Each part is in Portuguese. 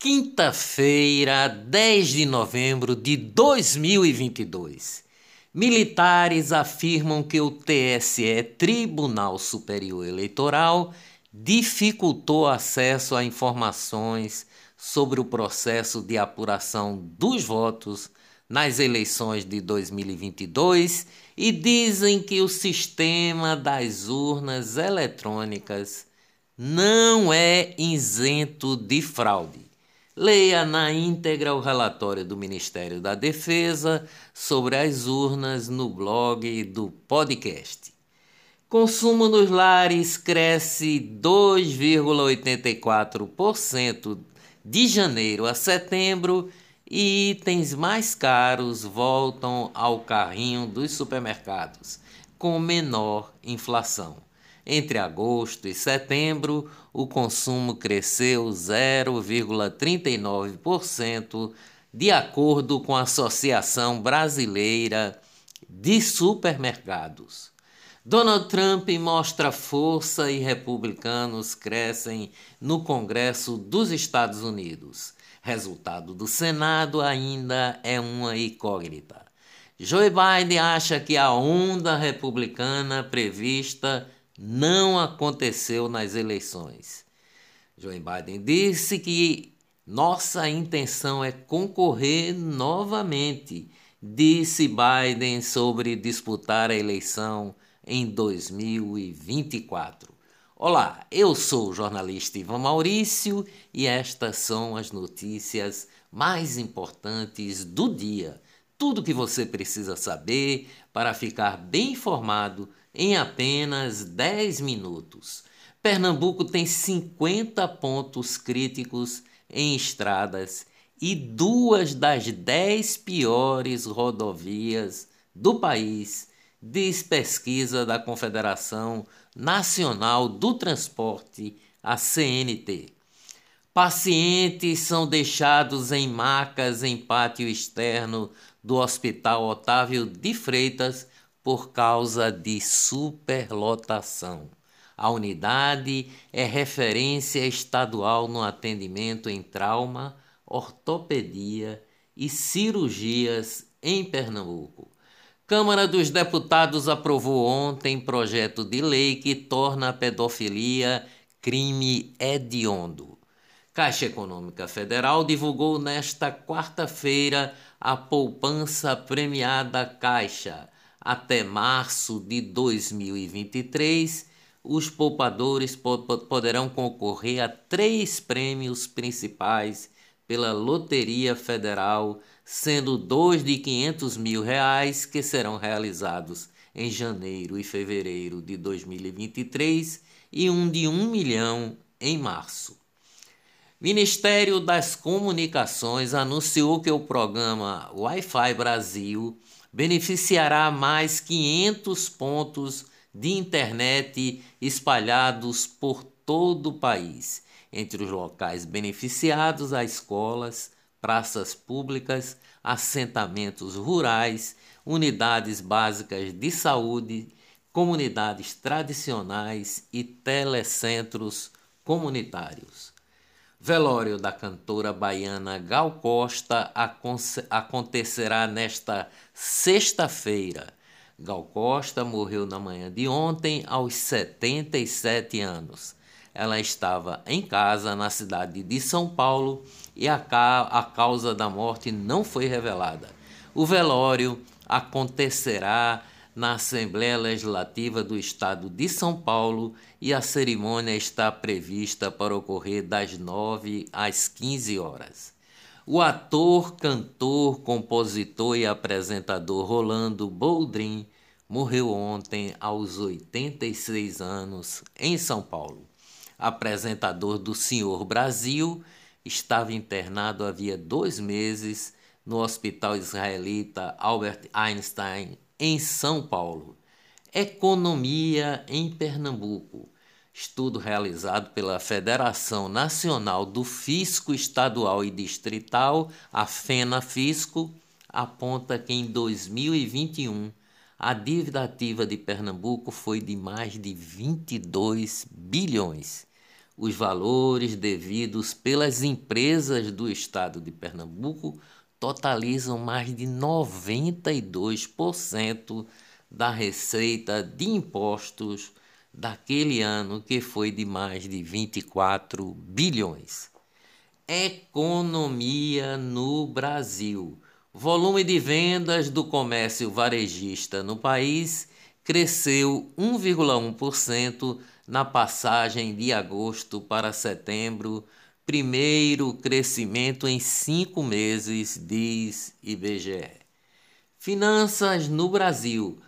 Quinta-feira, 10 de novembro de 2022. Militares afirmam que o TSE, Tribunal Superior Eleitoral, dificultou acesso a informações sobre o processo de apuração dos votos nas eleições de 2022 e dizem que o sistema das urnas eletrônicas não é isento de fraude. Leia na íntegra o relatório do Ministério da Defesa sobre as urnas no blog do podcast. Consumo nos lares cresce 2,84% de janeiro a setembro e itens mais caros voltam ao carrinho dos supermercados, com menor inflação. Entre agosto e setembro, o consumo cresceu 0,39%, de acordo com a Associação Brasileira de Supermercados. Donald Trump mostra força e republicanos crescem no Congresso dos Estados Unidos. Resultado do Senado ainda é uma incógnita. Joe Biden acha que a onda republicana prevista não aconteceu nas eleições. Joe Biden disse que nossa intenção é concorrer novamente, disse Biden sobre disputar a eleição em 2024. Olá, eu sou o jornalista Ivan Maurício e estas são as notícias mais importantes do dia. Tudo que você precisa saber para ficar bem informado em apenas 10 minutos. Pernambuco tem 50 pontos críticos em estradas e duas das 10 piores rodovias do país, diz pesquisa da Confederação Nacional do Transporte, a CNT. Pacientes são deixados em macas em pátio externo do Hospital Otávio de Freitas por causa de superlotação. A unidade é referência estadual no atendimento em trauma, ortopedia e cirurgias em Pernambuco. Câmara dos Deputados aprovou ontem projeto de lei que torna a pedofilia crime hediondo. Caixa Econômica Federal divulgou nesta quarta-feira a poupança premiada Caixa até março de 2023, os poupadores poderão concorrer a três prêmios principais pela Loteria Federal, sendo dois de 500 mil reais que serão realizados em janeiro e fevereiro de 2023 e um de um milhão em março. Ministério das Comunicações anunciou que o programa Wi-Fi Brasil beneficiará mais 500 pontos de internet espalhados por todo o país. Entre os locais beneficiados, há escolas, praças públicas, assentamentos rurais, unidades básicas de saúde, comunidades tradicionais e telecentros comunitários. Velório da cantora baiana Gal Costa acontecerá nesta sexta-feira. Gal Costa morreu na manhã de ontem aos 77 anos. Ela estava em casa na cidade de São Paulo e a, a causa da morte não foi revelada. O velório acontecerá na Assembleia Legislativa do Estado de São Paulo e a cerimônia está prevista para ocorrer das 9 às 15 horas. O ator, cantor, compositor e apresentador Rolando Boldrin morreu ontem aos 86 anos em São Paulo. Apresentador do Senhor Brasil, estava internado havia dois meses no Hospital Israelita Albert Einstein em São Paulo. Economia em Pernambuco. Estudo realizado pela Federação Nacional do Fisco Estadual e Distrital, a FENA Fisco, aponta que em 2021 a dívida ativa de Pernambuco foi de mais de 22 bilhões. Os valores devidos pelas empresas do estado de Pernambuco totalizam mais de 92% da receita de impostos daquele ano, que foi de mais de 24 bilhões. Economia no Brasil. Volume de vendas do comércio varejista no país cresceu 1,1% na passagem de agosto para setembro, primeiro crescimento em cinco meses, diz IBGE. Finanças no Brasil.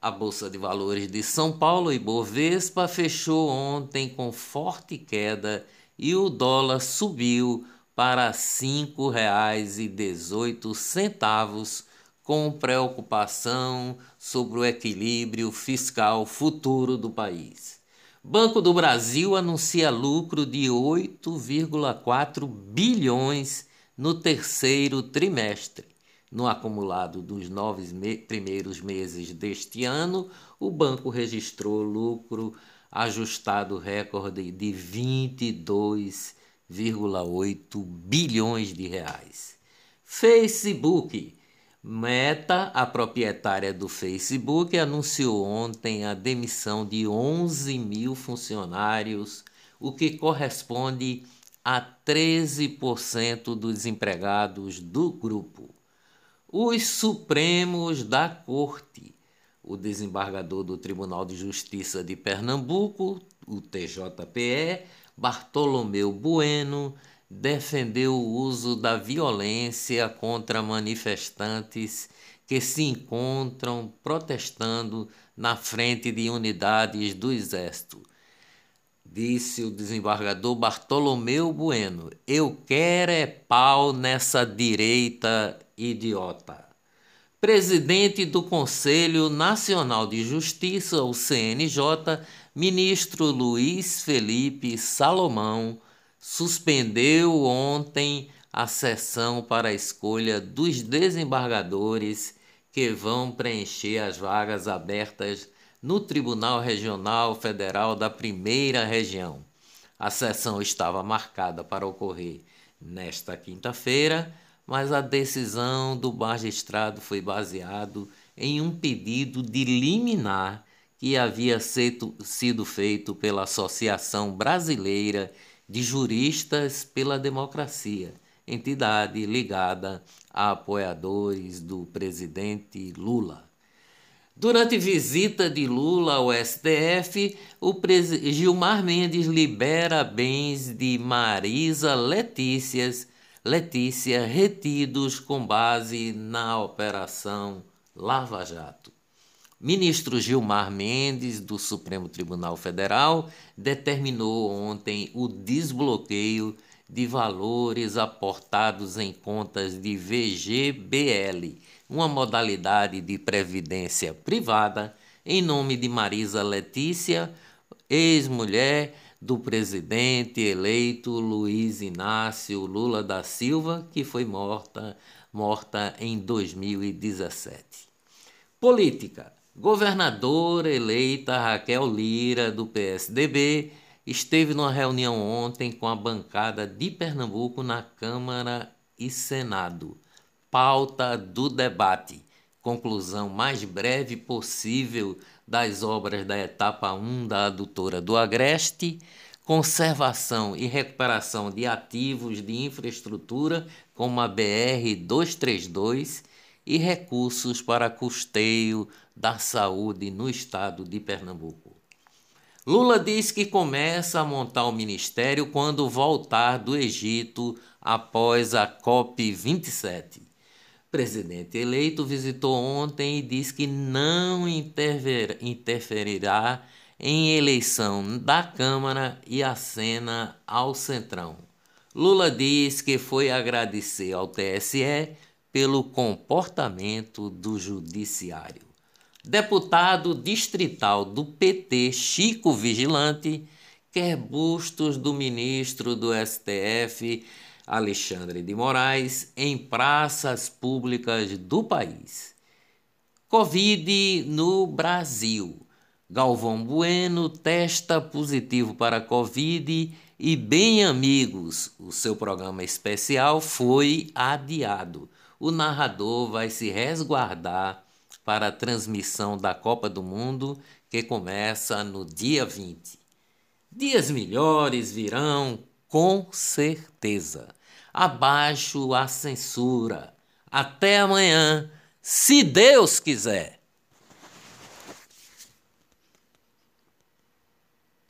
A Bolsa de Valores de São Paulo e Bovespa fechou ontem com forte queda e o dólar subiu para R$ 5,18, com preocupação sobre o equilíbrio fiscal futuro do país. Banco do Brasil anuncia lucro de 8,4 bilhões no terceiro trimestre. No acumulado dos nove me primeiros meses deste ano, o banco registrou lucro ajustado recorde de 22,8 bilhões de reais. Facebook. Meta, a proprietária do Facebook, anunciou ontem a demissão de 11 mil funcionários, o que corresponde a 13% dos empregados do grupo os Supremos da Corte. O desembargador do Tribunal de Justiça de Pernambuco, o TJPE, Bartolomeu Bueno, defendeu o uso da violência contra manifestantes que se encontram protestando na frente de unidades do Exército. Disse o desembargador Bartolomeu Bueno: Eu quero é pau nessa direita idiota. Presidente do Conselho Nacional de Justiça, o CNJ, ministro Luiz Felipe Salomão, suspendeu ontem a sessão para a escolha dos desembargadores que vão preencher as vagas abertas no Tribunal Regional Federal da Primeira Região. A sessão estava marcada para ocorrer nesta quinta-feira mas a decisão do magistrado foi baseado em um pedido de liminar que havia sido feito pela Associação Brasileira de Juristas pela Democracia, entidade ligada a apoiadores do presidente Lula. Durante visita de Lula ao STF, o Gilmar Mendes libera bens de Marisa Letícias Letícia retidos com base na Operação Lava Jato. Ministro Gilmar Mendes, do Supremo Tribunal Federal, determinou ontem o desbloqueio de valores aportados em contas de VGBL, uma modalidade de previdência privada, em nome de Marisa Letícia, ex-mulher do presidente eleito Luiz Inácio Lula da Silva, que foi morta, morta em 2017. Política. Governadora eleita Raquel Lira, do PSDB, esteve numa reunião ontem com a bancada de Pernambuco na Câmara e Senado. Pauta do debate. Conclusão mais breve possível das obras da etapa 1 da adutora do Agreste, conservação e recuperação de ativos de infraestrutura como a BR 232 e recursos para custeio da saúde no estado de Pernambuco. Lula diz que começa a montar o ministério quando voltar do Egito após a COP 27 presidente eleito visitou ontem e disse que não interferirá em eleição da Câmara e acena ao Centrão. Lula diz que foi agradecer ao TSE pelo comportamento do Judiciário. Deputado distrital do PT, Chico Vigilante, quer bustos do ministro do STF Alexandre de Moraes em praças públicas do país. Covid no Brasil. Galvão Bueno testa positivo para Covid e bem amigos, o seu programa especial foi adiado. O narrador vai se resguardar para a transmissão da Copa do Mundo, que começa no dia 20. Dias melhores virão, com certeza. Abaixo a censura. Até amanhã, se Deus quiser.